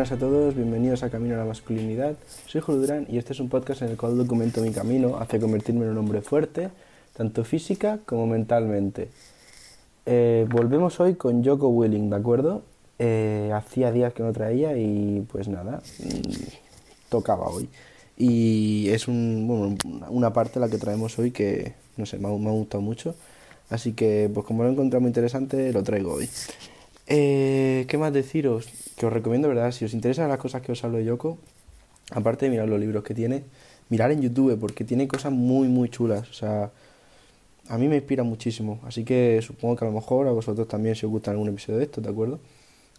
Buenas a todos, bienvenidos a Camino a la Masculinidad. Soy Julio Durán y este es un podcast en el cual documento mi camino hacia convertirme en un hombre fuerte, tanto física como mentalmente. Eh, volvemos hoy con Joko Willing, ¿de acuerdo? Eh, hacía días que no traía y pues nada, mm, tocaba hoy. Y es un, bueno, una parte la que traemos hoy que, no sé, me ha, me ha gustado mucho. Así que, pues como lo he encontrado muy interesante, lo traigo hoy. Eh, ¿Qué más deciros? Que os recomiendo, ¿verdad? Si os interesan las cosas que os hablo de Yoko, aparte de mirar los libros que tiene, mirar en YouTube, porque tiene cosas muy, muy chulas. O sea, a mí me inspira muchísimo. Así que supongo que a lo mejor a vosotros también si os gusta algún episodio de esto, ¿de acuerdo?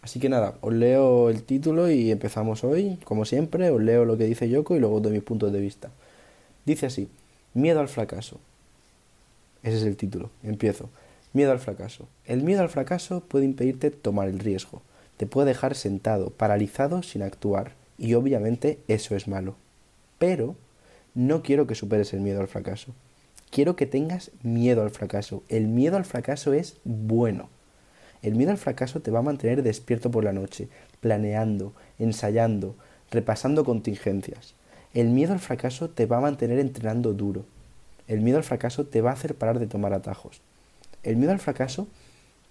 Así que nada, os leo el título y empezamos hoy. Como siempre, os leo lo que dice Yoko y luego doy mis puntos de vista. Dice así, miedo al fracaso. Ese es el título. Empiezo. Miedo al fracaso. El miedo al fracaso puede impedirte tomar el riesgo. Te puede dejar sentado, paralizado, sin actuar. Y obviamente eso es malo. Pero no quiero que superes el miedo al fracaso. Quiero que tengas miedo al fracaso. El miedo al fracaso es bueno. El miedo al fracaso te va a mantener despierto por la noche, planeando, ensayando, repasando contingencias. El miedo al fracaso te va a mantener entrenando duro. El miedo al fracaso te va a hacer parar de tomar atajos. El miedo al fracaso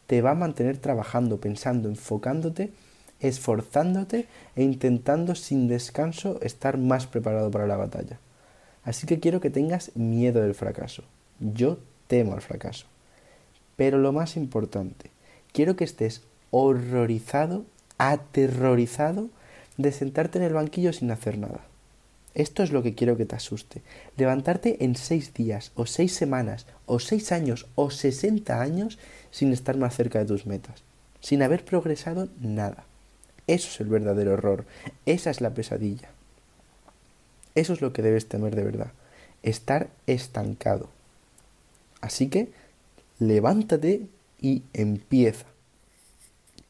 te va a mantener trabajando, pensando, enfocándote, esforzándote e intentando sin descanso estar más preparado para la batalla. Así que quiero que tengas miedo del fracaso. Yo temo al fracaso. Pero lo más importante, quiero que estés horrorizado, aterrorizado de sentarte en el banquillo sin hacer nada. Esto es lo que quiero que te asuste. Levantarte en seis días, o seis semanas, o seis años, o sesenta años sin estar más cerca de tus metas, sin haber progresado nada. Eso es el verdadero error. Esa es la pesadilla. Eso es lo que debes temer de verdad. Estar estancado. Así que levántate y empieza.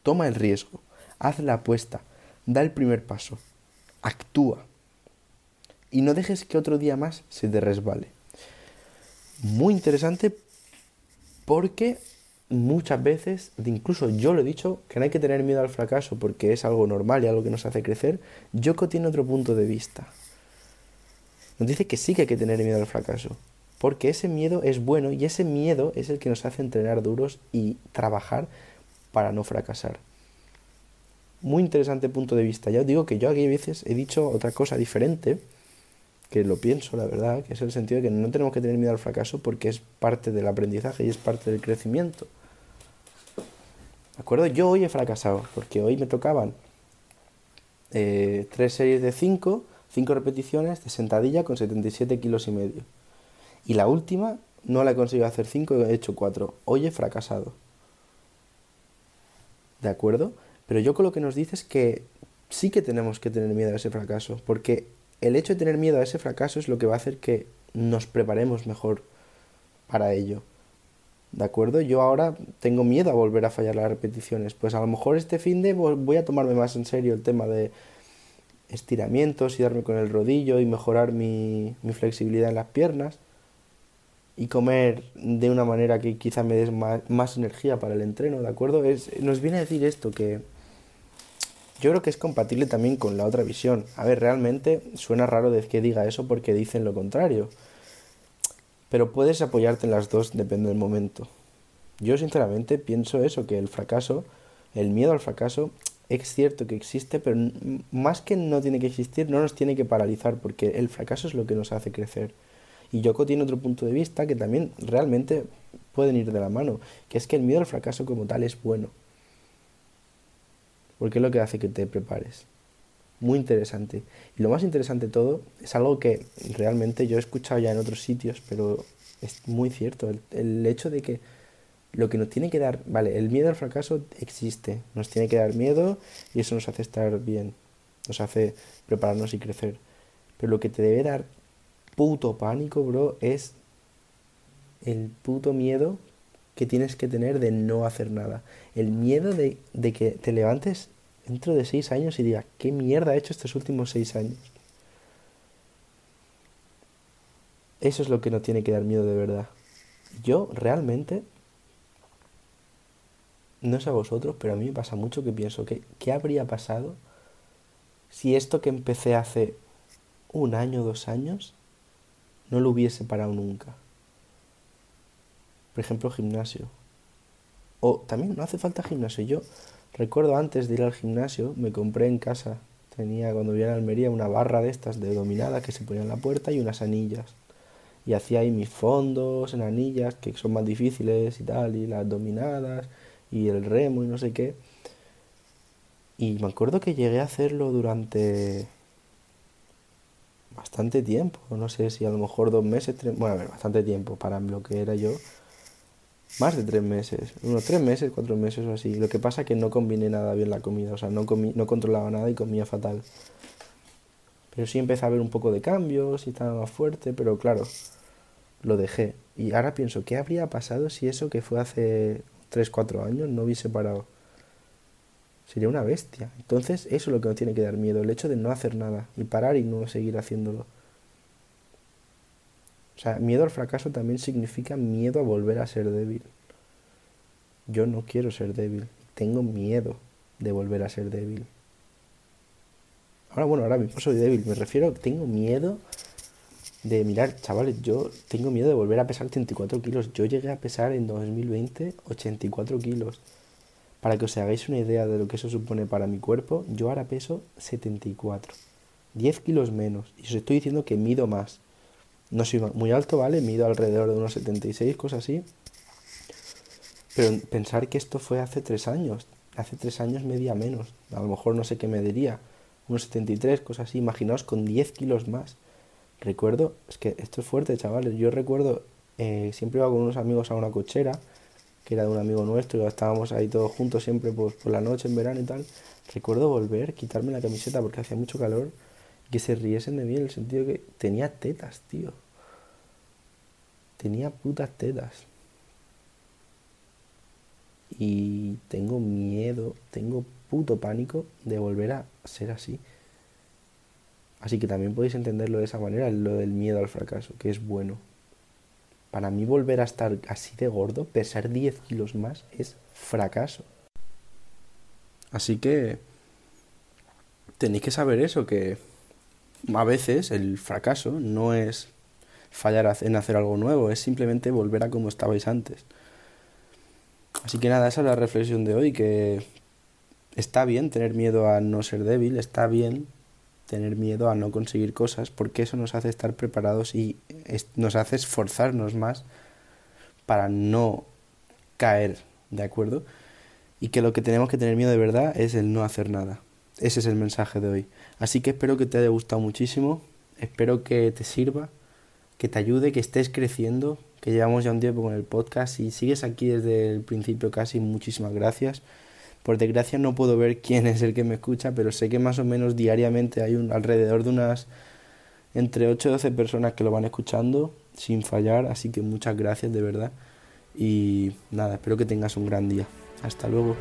Toma el riesgo. Haz la apuesta. Da el primer paso. Actúa y no dejes que otro día más se te resbale. Muy interesante porque muchas veces, incluso yo lo he dicho, que no hay que tener miedo al fracaso porque es algo normal y algo que nos hace crecer, Yoko tiene otro punto de vista. Nos dice que sí que hay que tener miedo al fracaso, porque ese miedo es bueno y ese miedo es el que nos hace entrenar duros y trabajar para no fracasar. Muy interesante punto de vista. Ya os digo que yo aquí a veces he dicho otra cosa diferente, que lo pienso, la verdad, que es el sentido de que no tenemos que tener miedo al fracaso porque es parte del aprendizaje y es parte del crecimiento. ¿De acuerdo? Yo hoy he fracasado porque hoy me tocaban eh, tres series de cinco, cinco repeticiones de sentadilla con 77 kilos y medio. Y la última no la he conseguido hacer cinco, he hecho cuatro. Hoy he fracasado. ¿De acuerdo? Pero yo con lo que nos dice es que sí que tenemos que tener miedo a ese fracaso, porque el hecho de tener miedo a ese fracaso es lo que va a hacer que nos preparemos mejor para ello. ¿De acuerdo? Yo ahora tengo miedo a volver a fallar las repeticiones. Pues a lo mejor este fin de voy a tomarme más en serio el tema de estiramientos y darme con el rodillo y mejorar mi, flexibilidad en las piernas y comer de una manera que quizá me dé más, más, energía para el entreno, ¿de acuerdo? Es, nos viene a decir esto, que yo creo que es compatible también con la otra visión. A ver, realmente suena raro de que diga eso porque dicen lo contrario. Pero puedes apoyarte en las dos, depende del momento. Yo sinceramente pienso eso, que el fracaso, el miedo al fracaso, es cierto que existe, pero más que no tiene que existir, no nos tiene que paralizar, porque el fracaso es lo que nos hace crecer. Y Yoko tiene otro punto de vista que también realmente pueden ir de la mano, que es que el miedo al fracaso como tal es bueno porque es lo que hace que te prepares. Muy interesante. Y lo más interesante de todo es algo que realmente yo he escuchado ya en otros sitios, pero es muy cierto. El, hecho de que lo que nos tiene que dar, vale, el miedo al fracaso existe, nos tiene que dar miedo y eso nos hace estar bien, nos hace prepararnos y crecer. Pero lo que te debe dar puto pánico, bro, es el puto miedo que tienes que tener de no hacer nada. El miedo de, de que te levantes dentro de seis años y digas, ¿qué mierda he hecho estos últimos seis años? Eso es lo que no tiene que dar miedo de verdad. Yo realmente, no sé a vosotros, pero a mí me pasa mucho que pienso que, ¿qué habría pasado si esto que empecé hace un año, dos años, no lo hubiese parado nunca. Por ejemplo, gimnasio. O también no hace falta gimnasio. Yo recuerdo antes de ir al gimnasio, me compré en casa, tenía cuando vivía en Almería una barra de estas de dominada que se ponía en la puerta y unas anillas. Y hacía ahí mis fondos en anillas, que son más difíciles y tal, y las dominadas, y el remo y no sé qué. Y me acuerdo que llegué a hacerlo durante bastante tiempo, no sé si a lo mejor dos meses, bueno, a ver, bastante tiempo para lo que era yo, más de tres meses, unos tres meses, cuatro meses o así. Lo que pasa es que no combiné nada bien la comida, o sea, no, comí, no controlaba nada y comía fatal. Pero sí empecé a ver un poco de cambios y estaba más fuerte, pero claro, lo dejé. Y ahora pienso, ¿qué habría pasado si eso que fue hace tres, cuatro años no hubiese parado? Sería una bestia. Entonces, eso es lo que nos tiene que dar miedo, el hecho de no hacer nada y parar y no seguir haciéndolo. O sea, miedo al fracaso también significa miedo a volver a ser débil. Yo no quiero ser débil, tengo miedo de volver a ser débil. Ahora, bueno, ahora mismo soy débil, me refiero, tengo miedo de mirar, chavales, yo tengo miedo de volver a pesar 84 kilos. Yo llegué a pesar en 2020 84 kilos. Para que os hagáis una idea de lo que eso supone para mi cuerpo, yo ahora peso 74. 10 kilos menos. Y os estoy diciendo que mido más. No soy muy alto, ¿vale? Mido alrededor de unos 76, cosas así. Pero pensar que esto fue hace 3 años. Hace 3 años medía menos. A lo mejor no sé qué me diría. Unos 73, cosas así. Imaginaos con 10 kilos más. Recuerdo, es que esto es fuerte, chavales. Yo recuerdo, eh, siempre iba con unos amigos a una cochera que era de un amigo nuestro, y estábamos ahí todos juntos siempre pues, por la noche, en verano y tal. Recuerdo volver, quitarme la camiseta porque hacía mucho calor, que se riesen de mí en el sentido que tenía tetas, tío. Tenía putas tetas. Y tengo miedo, tengo puto pánico de volver a ser así. Así que también podéis entenderlo de esa manera, lo del miedo al fracaso, que es bueno. Para mí volver a estar así de gordo, pesar 10 kilos más, es fracaso. Así que tenéis que saber eso, que a veces el fracaso no es fallar en hacer algo nuevo, es simplemente volver a como estabais antes. Así que nada, esa es la reflexión de hoy, que está bien tener miedo a no ser débil, está bien tener miedo a no conseguir cosas, porque eso nos hace estar preparados y nos hace esforzarnos más para no caer, ¿de acuerdo? Y que lo que tenemos que tener miedo de verdad es el no hacer nada. Ese es el mensaje de hoy. Así que espero que te haya gustado muchísimo, espero que te sirva, que te ayude, que estés creciendo, que llevamos ya un tiempo con el podcast y sigues aquí desde el principio casi, muchísimas gracias. Por desgracia no puedo ver quién es el que me escucha, pero sé que más o menos diariamente hay un, alrededor de unas entre 8 y 12 personas que lo van escuchando sin fallar, así que muchas gracias de verdad. Y nada, espero que tengas un gran día. Hasta luego.